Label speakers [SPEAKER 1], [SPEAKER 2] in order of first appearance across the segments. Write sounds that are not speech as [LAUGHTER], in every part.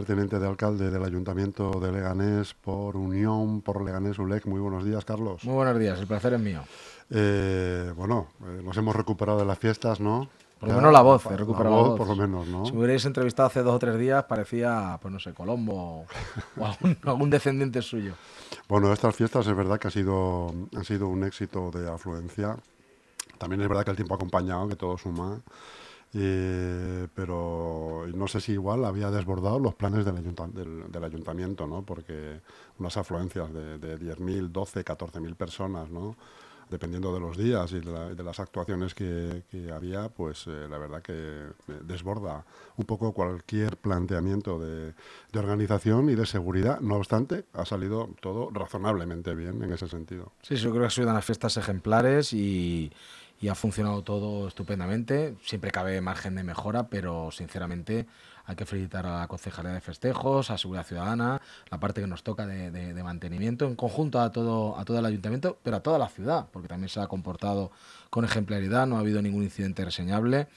[SPEAKER 1] primer teniente de alcalde del Ayuntamiento de Leganés por Unión por Leganés ULEC. Muy buenos días, Carlos.
[SPEAKER 2] Muy buenos días, el placer es mío.
[SPEAKER 1] Eh, bueno, eh, nos hemos recuperado de las fiestas, ¿no?
[SPEAKER 2] Por lo menos la voz, he recuperado la voz,
[SPEAKER 1] Por lo menos, ¿no?
[SPEAKER 2] Si me hubierais entrevistado hace dos o tres días, parecía, pues no sé, Colombo o algún, [LAUGHS] algún descendiente suyo.
[SPEAKER 1] Bueno, estas fiestas es verdad que ha sido, han sido un éxito de afluencia. También es verdad que el tiempo ha acompañado, que todo suma. Eh, pero no sé si igual había desbordado los planes del, ayunta- del- ayuntamiento, ¿no? Porque unas afluencias de, de 10.000, 12, 14.000 personas, ¿no? Dependiendo de los días y de, la- de las actuaciones que, había, pues eh, la verdad que eh, desborda un poco cualquier planteamiento de, organización y de seguridad. No obstante, ha salido todo razonablemente bien en ese sentido.
[SPEAKER 2] Sí, yo creo que han sido unas fiestas ejemplares y, y ha funcionado todo estupendamente. Siempre cabe margen de mejora, pero sinceramente hay que felicitar a la Concejalía de Festejos, a Seguridad Ciudadana, la parte que nos toca de, mantenimiento, en conjunto a todo, a todo el ayuntamiento, pero a toda la ciudad, porque también se ha comportado con ejemplaridad, no ha habido ningún incidente reseñable.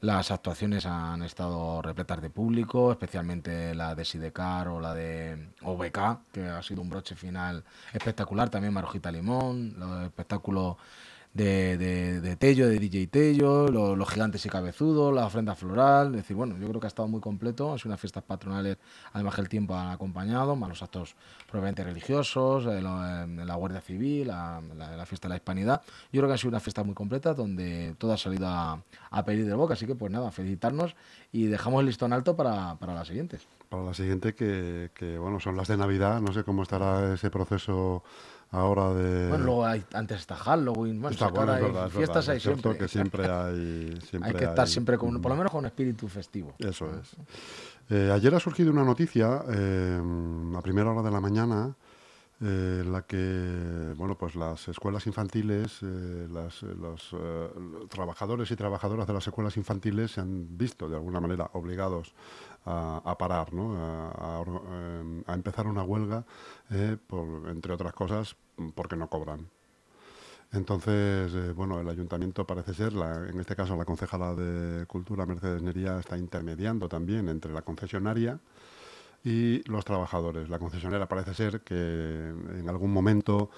[SPEAKER 2] Las actuaciones han estado repletas de público, especialmente la de Sidecar o la de OBK, que ha sido un broche final espectacular. También Marujita Limón, los espectáculos de, de, Tello, de DJ Tello, lo- los gigantes y cabezudos, la ofrenda floral. Es decir, bueno, yo creo que ha estado muy completo. Han sido unas fiestas patronales, además que el tiempo ha acompañado, más los actos probablemente religiosos, eh, eh, la Guardia Civil, la, la- la fiesta de la Hispanidad. Yo creo que ha sido una fiesta muy completa donde todo ha salido a, a pedir de boca. Así que, pues nada, felicitarnos y dejamos el listón alto para, para las siguientes.
[SPEAKER 1] Para la siguiente, que, que, bueno, son las de Navidad. No sé cómo estará ese proceso ahora de.
[SPEAKER 2] Bueno, luego hay, antes está Halloween, bueno,
[SPEAKER 1] Está bueno, es
[SPEAKER 2] hay
[SPEAKER 1] verdad, es
[SPEAKER 2] fiestas
[SPEAKER 1] verdad.
[SPEAKER 2] hay siempre.
[SPEAKER 1] que siempre [LAUGHS] hay. Siempre
[SPEAKER 2] hay que estar
[SPEAKER 1] hay-
[SPEAKER 2] siempre con, por lo menos con espíritu festivo.
[SPEAKER 1] Eso es. Eh, ayer ha surgido una noticia eh, a primera hora de la mañana eh, en la que bueno pues las escuelas infantiles, eh, las- eh, los eh, trabajadores y trabajadoras de las escuelas infantiles se han visto de alguna manera obligados a, parar, ¿no? a, a empezar una huelga, eh, entre otras cosas, porque no cobran. Entonces, eh, bueno, el ayuntamiento parece ser, la- en este caso la concejala de Cultura, Mercedes Nería, está intermediando también entre la concesionaria y los trabajadores. La concesionaria parece ser que en algún momento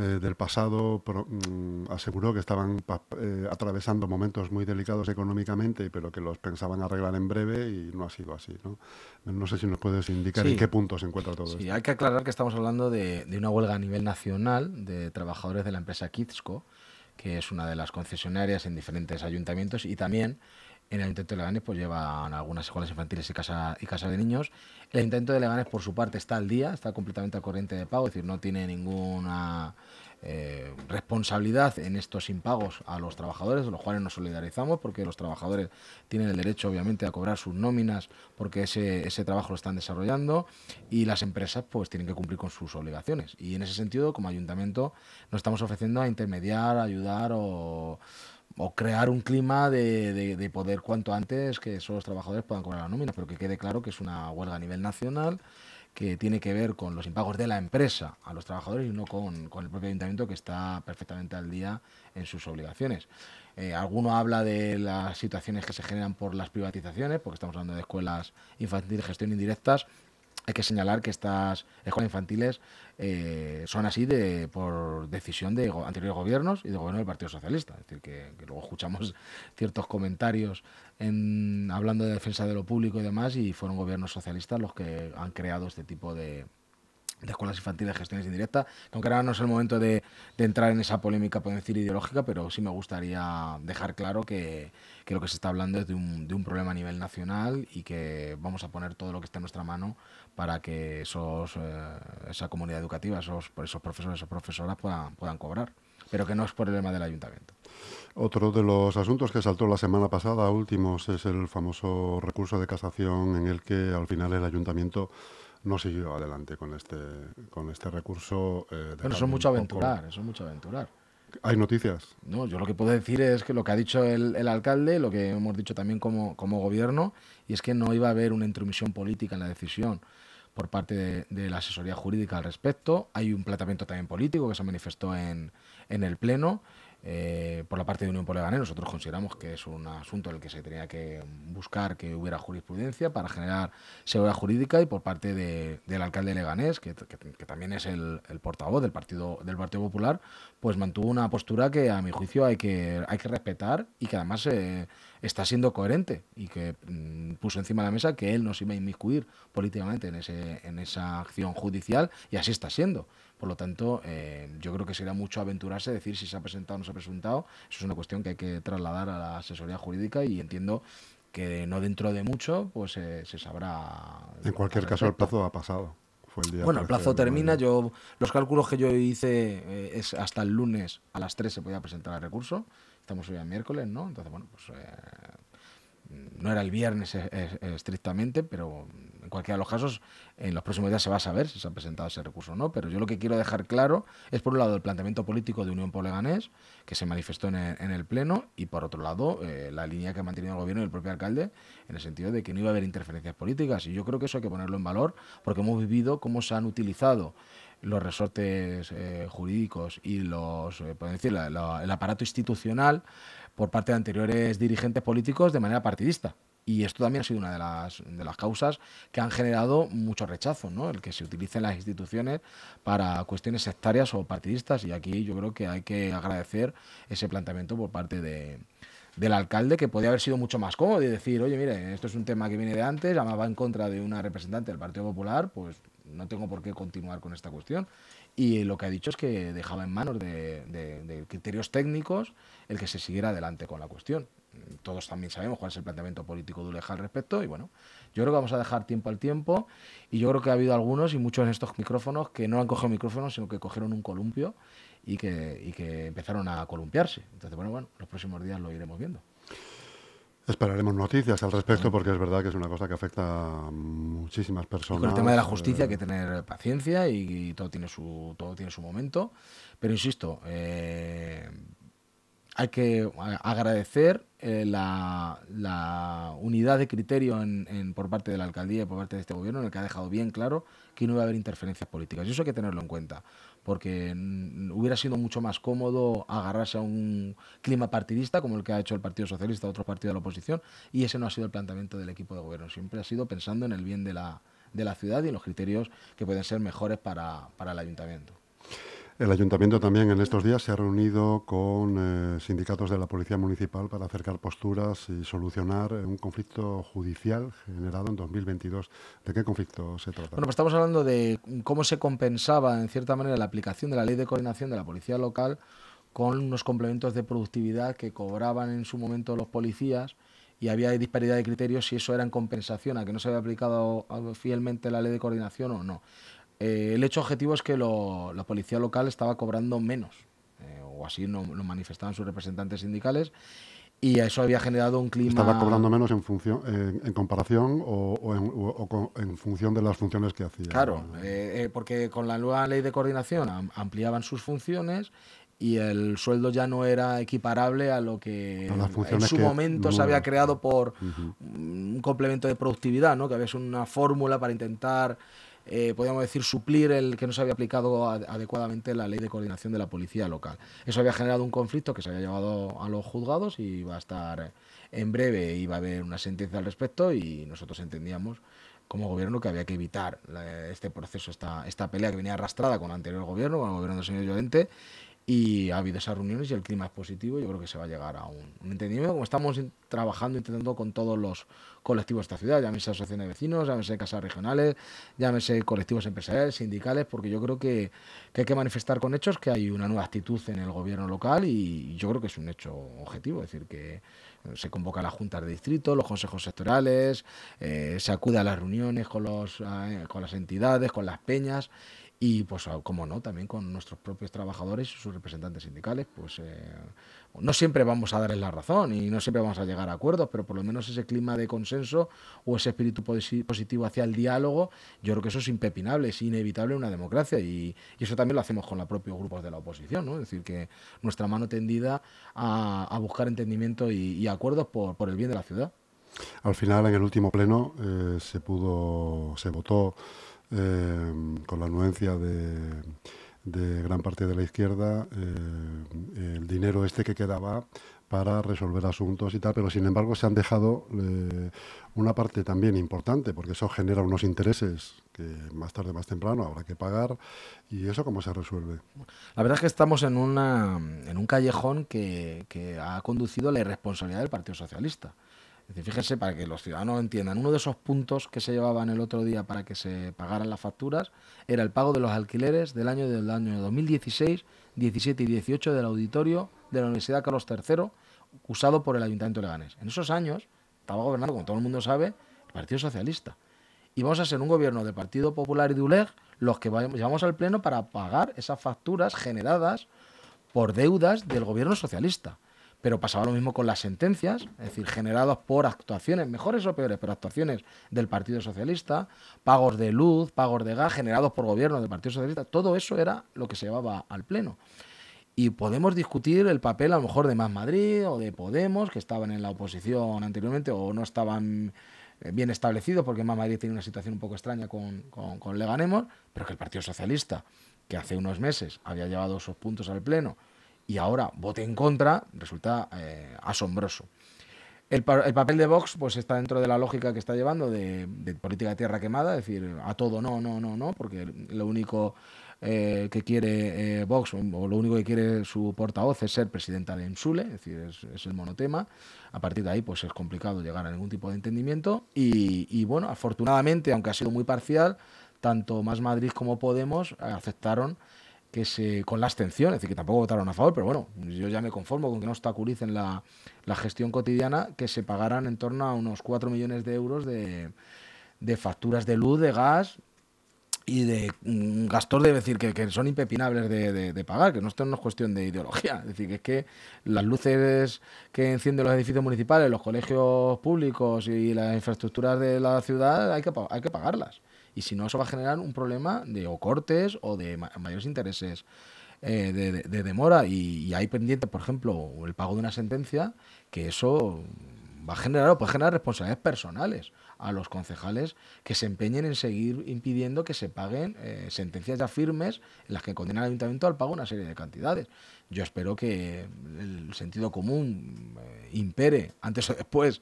[SPEAKER 1] eh, del pasado pro- mm, aseguró que estaban eh, atravesando momentos muy delicados económicamente, pero que los pensaban arreglar en breve y no ha sido así. No, no sé si nos puedes indicar
[SPEAKER 2] Sí.
[SPEAKER 1] en qué punto se encuentra todo
[SPEAKER 2] Sí,
[SPEAKER 1] esto.
[SPEAKER 2] hay que aclarar que estamos hablando de, de una huelga a nivel nacional de trabajadores de la empresa Kidsco, que es una de las concesionarias en diferentes ayuntamientos y también en el Ayuntamiento de Leganés pues llevan algunas escuelas infantiles y casa, de niños. El Ayuntamiento de Leganés por su parte está al día, está completamente al corriente de pago, es decir, no tiene ninguna eh, responsabilidad en estos impagos a los trabajadores, de los cuales nos solidarizamos porque los trabajadores tienen el derecho obviamente a cobrar sus nóminas porque ese, ese trabajo lo están desarrollando y las empresas pues tienen que cumplir con sus obligaciones. Y en ese sentido, como ayuntamiento, nos estamos ofreciendo a intermediar, a ayudar o, o crear un clima de, de- de poder cuanto antes que esos trabajadores puedan cobrar la nómina, pero que quede claro que es una huelga a nivel nacional que tiene que ver con los impagos de la empresa a los trabajadores y no con, con el propio ayuntamiento que está perfectamente al día en sus obligaciones. Eh, alguno habla de las situaciones que se generan por las privatizaciones, porque estamos hablando de escuelas infantiles, gestión indirectas. Hay que señalar que estas escuelas infantiles eh, son así de por decisión de anteriores gobiernos y de gobierno del Partido Socialista. Es decir, que, que luego escuchamos [LAUGHS] ciertos comentarios en, hablando de defensa de lo público y demás, y fueron gobiernos socialistas los que han creado este tipo de, de escuelas infantiles gestiones indirectas, que aunque ahora no es el momento de, entrar en esa polémica, podemos decir, ideológica, pero sí me gustaría dejar claro que, lo que se está hablando es de un, problema a nivel nacional y que vamos a poner todo lo que esté en nuestra mano para que esos, eh, esa comunidad educativa, esos, esos profesores, esas profesoras puedan, puedan cobrar, pero que no es problema del ayuntamiento.
[SPEAKER 1] Otro de los asuntos que saltó la semana pasada, últimos, es el famoso recurso de casación en el que al final el ayuntamiento no siguió adelante con este, con este recurso. eh,
[SPEAKER 2] Bueno,
[SPEAKER 1] dejando
[SPEAKER 2] eso es mucho
[SPEAKER 1] poco-
[SPEAKER 2] aventurar, eso es mucho aventurar.
[SPEAKER 1] ¿Hay noticias?
[SPEAKER 2] No, yo lo que puedo decir es que lo que ha dicho el, el alcalde, lo que hemos dicho también como, como gobierno, y es que no iba a haber una intromisión política en la decisión por parte de, de la asesoría jurídica al respecto. Hay un planteamiento también político que se manifestó en, en el Pleno. Eh, por la parte de Unión por Leganés. Nosotros consideramos que es un asunto en el que se tenía que buscar que hubiera jurisprudencia para generar seguridad jurídica y por parte del alcalde Leganés, que, también es el, portavoz del Partido, del Partido Popular, pues mantuvo una postura que a mi juicio hay que, hay que respetar y que además eh, está siendo coherente y que mm, puso encima de la mesa que él no se iba a inmiscuir políticamente en, ese, en esa acción judicial y así está siendo. Por lo tanto, eh, yo creo que sería mucho aventurarse decir si se ha presentado o no se ha presentado. Eso es una cuestión que hay que trasladar a la asesoría jurídica y entiendo que no dentro de mucho pues eh, se sabrá.
[SPEAKER 1] En cualquier caso, el plazo ha pasado.
[SPEAKER 2] bueno, el plazo termina. Yo los cálculos que yo hice eh, es hasta el lunes a las 3 se podía presentar el recurso. Estamos hoy a miércoles, ¿no? Entonces, bueno, pues no era el viernes estrictamente, pero en cualquiera de los casos, en los próximos días se va a saber si se ha presentado ese recurso o no. Pero yo lo que quiero dejar claro es, por un lado, el planteamiento político de Unión por Leganés, que se manifestó en el, Pleno, y por otro lado, eh, la línea que ha mantenido el gobierno y el propio alcalde, en el sentido de que no iba a haber interferencias políticas. Y yo creo que eso hay que ponerlo en valor, porque hemos vivido cómo se han utilizado los resortes eh, jurídicos y los, eh, decir, el aparato institucional por parte de anteriores dirigentes políticos de manera partidista. Y esto también ha sido una de las, de las causas que han generado mucho rechazo, ¿no? el que se utilicen las instituciones para cuestiones sectarias o partidistas. Y aquí yo creo que hay que agradecer ese planteamiento por parte de, del alcalde, que podía haber sido mucho más cómodo y decir, oye, mire, esto es un tema que viene de antes, va en contra de una representante del Partido Popular, pues no tengo por qué continuar con esta cuestión. Y lo que ha dicho es que dejaba en manos de, criterios técnicos el que se siguiera adelante con la cuestión todos también sabemos cuál es el planteamiento político de ULEJA al respecto y bueno, yo creo que vamos a dejar tiempo al tiempo y yo creo que ha habido algunos y muchos en estos micrófonos que no han cogido micrófonos sino que cogieron un columpio y que, y que empezaron a columpiarse. Entonces, bueno, bueno, los próximos días lo iremos viendo.
[SPEAKER 1] Esperaremos noticias al respecto porque es verdad que es una cosa que afecta a muchísimas personas.
[SPEAKER 2] con el tema de la justicia hay que tener paciencia y, todo tiene su todo tiene su momento, pero insisto, eh, hay que agradecer eh, la, unidad de criterio en, por parte de la alcaldía y por parte de este gobierno, en el que ha dejado bien claro que no iba a haber interferencias políticas. Y eso hay que tenerlo en cuenta, porque hubiera sido mucho más cómodo agarrarse a un clima partidista, como el que ha hecho el Partido Socialista o otros partidos de la oposición, y ese no ha sido el planteamiento del equipo de gobierno. Siempre ha sido pensando en el bien de la, de la ciudad y en los criterios que pueden ser mejores para el ayuntamiento.
[SPEAKER 1] El ayuntamiento también en estos días se ha reunido con eh, sindicatos de la Policía Municipal para acercar posturas y solucionar un conflicto judicial generado en 2022. ¿De qué conflicto se trata?
[SPEAKER 2] Bueno, pues estamos hablando de cómo se compensaba, en cierta manera, la aplicación de la ley de coordinación de la Policía Local con unos complementos de productividad que cobraban en su momento los policías y había disparidad de criterios si eso era en compensación a que no se había aplicado fielmente la ley de coordinación o no. Eh, el hecho objetivo es que la policía local estaba cobrando menos, eh, o así lo manifestaban sus representantes sindicales, y eso había generado un clima...
[SPEAKER 1] ¿Estaba cobrando menos en, función, en, comparación o, en, función de las funciones que hacía?
[SPEAKER 2] Claro, eh, porque con la nueva ley de coordinación ampliaban sus funciones y el sueldo ya no era equiparable a lo que en su momento se había creado por un complemento de productividad, ¿no? que había una fórmula para intentar eh, podríamos decir, suplir el que no se había aplicado adecuadamente la ley de coordinación de la policía local. Eso había generado un conflicto que se había llevado a los juzgados y va a estar en breve, iba a haber una sentencia al respecto y nosotros entendíamos como gobierno que había que evitar este proceso, esta, esta pelea que venía arrastrada con el anterior gobierno, con el gobierno del señor Llorente, y ha habido esas reuniones y el clima es positivo. Yo creo que se va a llegar a un, entendimiento, como estamos trabajando, intentando con todos los colectivos de esta ciudad, llámese asociaciones de vecinos, llámese casas regionales, llámese colectivos empresariales, sindicales, porque yo creo que, hay que manifestar con hechos que hay una nueva actitud en el gobierno local y yo creo que es un hecho objetivo, es decir, que se convoca las juntas de distrito, los consejos sectorales, eh, se acude a las reuniones con, los, eh, con las entidades, con las peñas y pues como no, también con nuestros propios trabajadores y sus representantes sindicales, pues eh, no siempre vamos a darles la razón y no siempre vamos a llegar a acuerdos, pero por lo menos ese clima de consenso o ese espíritu positivo hacia el diálogo, yo creo que eso es impepinable, es inevitable en una democracia y, eso también lo hacemos con los propios grupos de la oposición, ¿no? es decir, que nuestra mano tendida a, buscar entendimiento y, acuerdos por, por, el bien de la ciudad.
[SPEAKER 1] Al final, en el último pleno, eh, se pudo, se votó eh, con la anuencia de, gran parte de la izquierda eh, el dinero este que quedaba para resolver asuntos y tal, pero sin embargo se han dejado eh, una parte también importante, porque eso genera unos intereses que más tarde, más temprano habrá que pagar, y eso cómo se resuelve.
[SPEAKER 2] La verdad es que estamos en, una, en un callejón que ha conducido la irresponsabilidad del Partido Socialista. Fíjense, para que los ciudadanos entiendan, uno de esos puntos que se llevaban el otro día para que se pagaran las facturas era el pago de los alquileres del año del año 2016, 17 y 18 del auditorio de la Universidad Carlos III, usado por el Ayuntamiento de Leganés. En esos años estaba gobernando, como todo el mundo sabe, el Partido Socialista. Y vamos a ser un gobierno del Partido Popular y de ULEG los que llevamos al Pleno para pagar esas facturas generadas por deudas del gobierno socialista. Pero pasaba lo mismo con las sentencias, es decir, generadas por actuaciones, mejores o peores, pero actuaciones del Partido Socialista, pagos de luz, pagos de gas generados por gobierno del Partido Socialista, todo eso era lo que se llevaba al Pleno. Y podemos discutir el papel a lo mejor de Más Madrid o de Podemos, que estaban en la oposición anteriormente o no estaban eh, bien establecidos, porque Más Madrid tiene una situación un poco extraña con, con, con Leganemos, pero que el Partido Socialista, que hace unos meses había llevado esos puntos al Pleno, y ahora vote en contra, resulta eh, asombroso. El, papel de Vox pues está dentro de la lógica que está llevando de, política de tierra quemada, es decir, a todo no, no, no, no, porque lo único eh, que quiere eh, Vox o lo único que quiere su portavoz es ser presidenta de EMSULE, es decir, es, el monotema. A partir de ahí pues es complicado llegar a ningún tipo de entendimiento y bueno, afortunadamente, aunque ha sido muy parcial, tanto Más Madrid como Podemos aceptaron que se con la abstención, es decir, que tampoco votaron a favor, pero bueno, yo ya me conformo con que no obstaculicen la, la gestión cotidiana, que se pagaran en torno a unos 4 millones de euros de, de facturas de luz, de gas y de mm, gastos de decir que, que son impepinables de, de, pagar, que no esto no es cuestión de ideología, es decir, que es que las luces que encienden los edificios municipales, los colegios públicos y las infraestructuras de la ciudad hay que, hay que pagarlas. Y si no, eso va a generar un problema de o cortes o de mayores intereses eh, de, demora. Y, hay pendiente, por ejemplo, el pago de una sentencia, que eso va a generar o puede generar responsabilidades personales a los concejales que se empeñen en seguir impidiendo que se paguen eh, sentencias ya firmes en las que condenan al ayuntamiento al pago una serie de cantidades. Yo espero que el sentido común eh, impere antes o después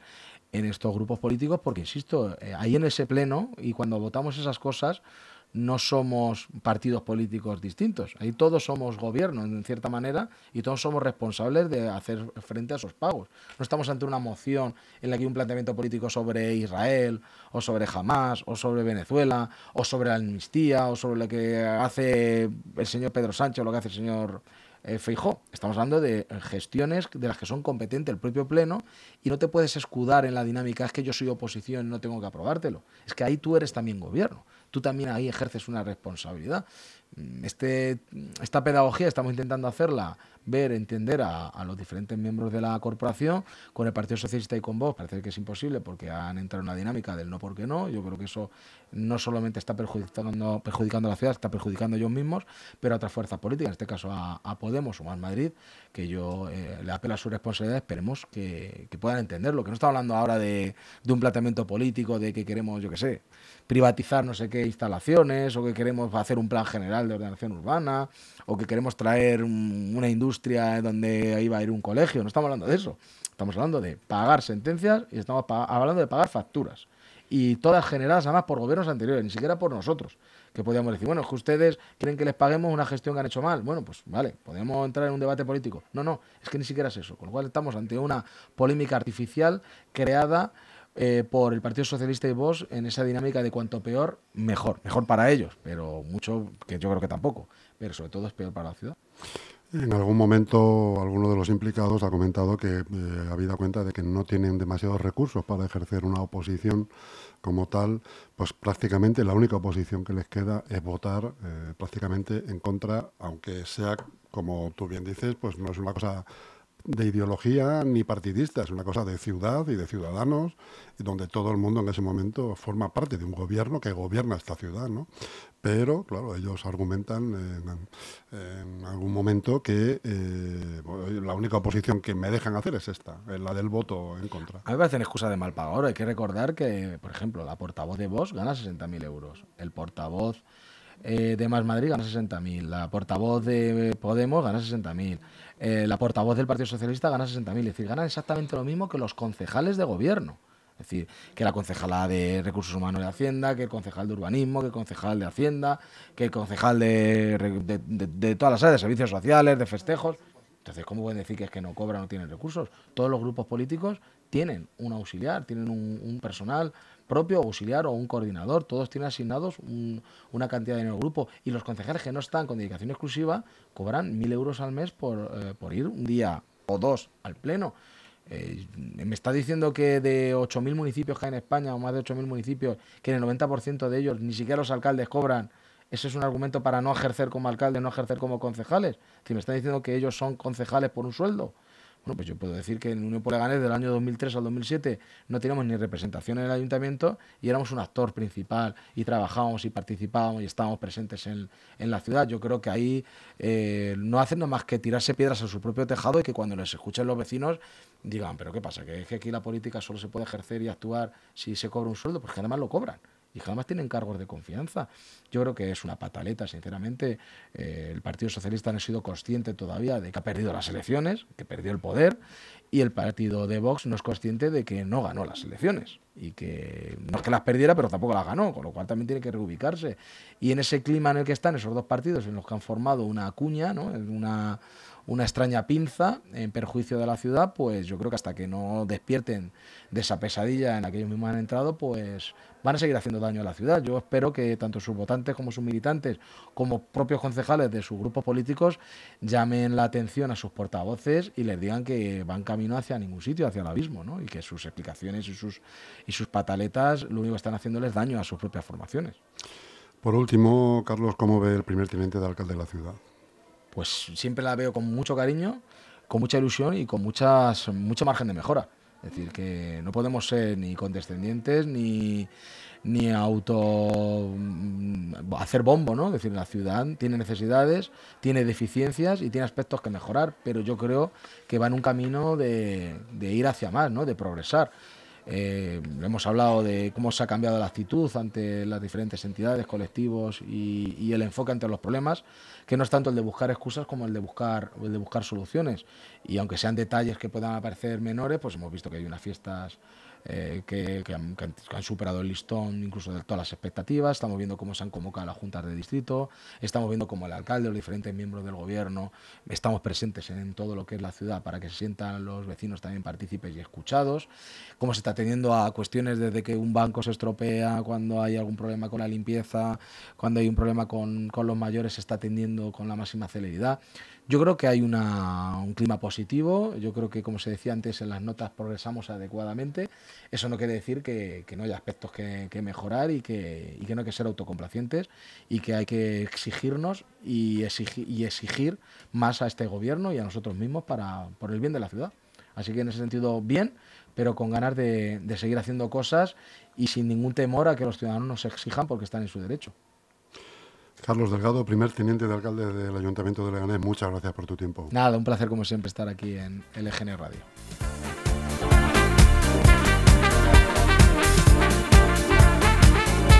[SPEAKER 2] en estos grupos políticos, porque, insisto, eh, ahí en ese pleno y cuando votamos esas cosas, no somos partidos políticos distintos. Ahí todos somos gobierno, en cierta manera, y todos somos responsables de hacer frente a esos pagos. No estamos ante una moción en la que hay un planteamiento político sobre Israel, o sobre Hamas, o sobre Venezuela, o sobre la amnistía, o sobre lo que hace el señor Pedro Sánchez, o lo que hace el señor eh, Feijó. Estamos hablando de gestiones de las que son competentes el propio Pleno y no te puedes escudar en la dinámica, es que yo soy oposición y no tengo que aprobártelo. Es que ahí tú eres también gobierno. Tú también ahí ejerces una responsabilidad. Mm, este, esta pedagogía estamos intentando hacerla ver, entender a, los diferentes miembros de la corporación. Con el Partido Socialista y con vos parece que es imposible porque han entrado en una dinámica del no porque no. Yo creo que eso no solamente está perjudicando, perjudicando a la ciudad, está perjudicando a ellos mismos, pero a otras fuerzas políticas, en este caso a, Podemos o más Madrid, que yo eh, le apelo a su responsabilidad, esperemos que, puedan entenderlo, que no está hablando ahora de, de un planteamiento político, de que queremos, yo qué sé, privatizar no sé qué instalaciones, o que queremos hacer un plan general de ordenación urbana, o que queremos traer una industria donde va a ir un colegio. No estamos hablando de eso. Estamos hablando de pagar sentencias y estamos hablando de pagar facturas. Y todas generadas además por gobiernos anteriores, ni siquiera por nosotros. Que podríamos decir, bueno, es que ustedes quieren que les paguemos una gestión que han hecho mal. Bueno, pues vale, podemos entrar en un debate político. No, no, es que ni siquiera es eso. Con lo cual estamos ante una polémica artificial creada eh, por el Partido Socialista y vos en esa dinámica de cuanto peor, mejor. Mejor para ellos, pero mucho que yo creo que tampoco. Pero sobre todo es peor para la ciudad.
[SPEAKER 1] En algún momento alguno de los implicados ha comentado que eh, habida cuenta de que no tienen demasiados recursos para ejercer una oposición como tal, pues prácticamente la única oposición que les queda es votar eh, prácticamente en contra, aunque sea, como tú bien dices, pues no es una cosa de ideología ni partidista, es una cosa de ciudad y de ciudadanos, donde todo el mundo en ese momento forma parte de un gobierno que gobierna esta ciudad, ¿no? Pero, claro, ellos argumentan en, algún momento que eh, la única oposición que me dejan hacer es esta, la del voto en contra.
[SPEAKER 2] A mí me parece excusa de mal pagador. Hay que recordar que, por ejemplo, la portavoz de Vox gana 60.000 euros. El portavoz eh, de Más Madrid gana 60.000, la portavoz de Podemos gana 60.000, eh, la portavoz del Partido Socialista gana 60.000, es decir, ganan exactamente lo mismo que los concejales de gobierno. Es decir, que la concejala de Recursos Humanos de Hacienda, que el concejal de Urbanismo, que el concejal de Hacienda, que el concejal de, de todas las áreas de servicios sociales, de festejos. Entonces, ¿cómo pueden decir que es que no cobran no tienen recursos? Todos los grupos políticos tienen un auxiliar, tienen un, personal propio, auxiliar o un coordinador. Todos tienen asignados una cantidad de dinero grupo. Y los concejales que no están con dedicación exclusiva cobran mil euros al mes por, eh, por ir un día o dos al pleno. Eh, me está diciendo que de 8.000 municipios que hay en España, o más de 8.000 municipios, que en el 90% de ellos ni siquiera los alcaldes cobran ¿Eso es un argumento para no ejercer como alcalde, no ejercer como concejales? Si me están diciendo que ellos son concejales por un sueldo. Bueno, pues yo puedo decir que en Unión por Leganés del año 2003 al 2007 no teníamos ni representación en el ayuntamiento y éramos un actor principal y trabajábamos y participábamos y estábamos presentes en, la ciudad. Yo creo que ahí eh, no hacen nada más que tirarse piedras a su propio tejado y que cuando les escuchen los vecinos digan, pero ¿qué pasa? ¿Que, es que aquí la política solo se puede ejercer y actuar si se cobra un sueldo? Pues que además lo cobran y jamás tienen cargos de confianza. Yo creo que es una pataleta, sinceramente. Eh, el Partido Socialista no ha sido consciente todavía de que ha perdido las elecciones, que perdió el poder, y el partido de Vox no es consciente de que no ganó las elecciones y que no es que las perdiera, pero tampoco las ganó, con lo cual también tiene que reubicarse. Y en ese clima en el que están esos dos partidos, en los que han formado una cuña, ¿no? una, una extraña pinza en perjuicio de la ciudad, pues yo creo que hasta que no despierten de esa pesadilla en la que ellos mismos han entrado, pues van a seguir haciendo daño a la ciudad. Yo espero que tanto sus votantes como sus militantes, como propios concejales de sus grupos políticos, llamen la atención a sus portavoces y les digan que van camino hacia ningún sitio, hacia el abismo, ¿no? Y que sus explicaciones y sus, y sus pataletas lo único que están haciéndoles daño a sus propias formaciones.
[SPEAKER 1] Por último, Carlos, ¿cómo ve el primer teniente de alcalde de la ciudad?
[SPEAKER 2] Pues siempre la veo con mucho cariño, con mucha ilusión y con muchas, mucho margen de mejora. Es decir, que no podemos ser ni condescendientes ni, ni auto mm, hacer bombo, ¿no? Es decir, la ciudad tiene necesidades, tiene deficiencias y tiene aspectos que mejorar, pero yo creo que va en un camino de, ir hacia más, ¿no? De progresar. Eh, hemos hablado de cómo se ha cambiado la actitud ante las diferentes entidades, colectivos y, el enfoque ante los problemas, que no es tanto el de buscar excusas como el de buscar, el de buscar soluciones. Y aunque sean detalles que puedan parecer menores, pues hemos visto que hay unas fiestas eh, que, han, superado el listón incluso de todas las expectativas. Estamos viendo cómo se han convocado las juntas de distrito, estamos viendo cómo el alcalde, los diferentes miembros del gobierno, estamos presentes en todo lo que es la ciudad para que se sientan los vecinos también partícipes y escuchados, cómo se está teniendo a cuestiones desde que un banco se estropea, cuando hay algún problema con la limpieza, cuando hay un problema con, con los mayores, se está atendiendo con la máxima celeridad. Yo creo que hay un clima positivo, yo creo que como se decía antes en las notas progresamos adecuadamente, eso no quiere decir que, no haya aspectos que, mejorar y que, no hay que ser autocomplacientes y que hay que exigirnos y exigir, más a este gobierno y a nosotros mismos para, por el bien de la ciudad. Así que en ese sentido bien, pero con ganas de seguir haciendo cosas y sin ningún temor a que los ciudadanos nos exijan porque están en su derecho.
[SPEAKER 1] Carlos Delgado, primer teniente de alcalde del Ayuntamiento de Leganés, muchas gracias por tu tiempo.
[SPEAKER 2] Nada, un placer como siempre estar aquí en LGN Radio.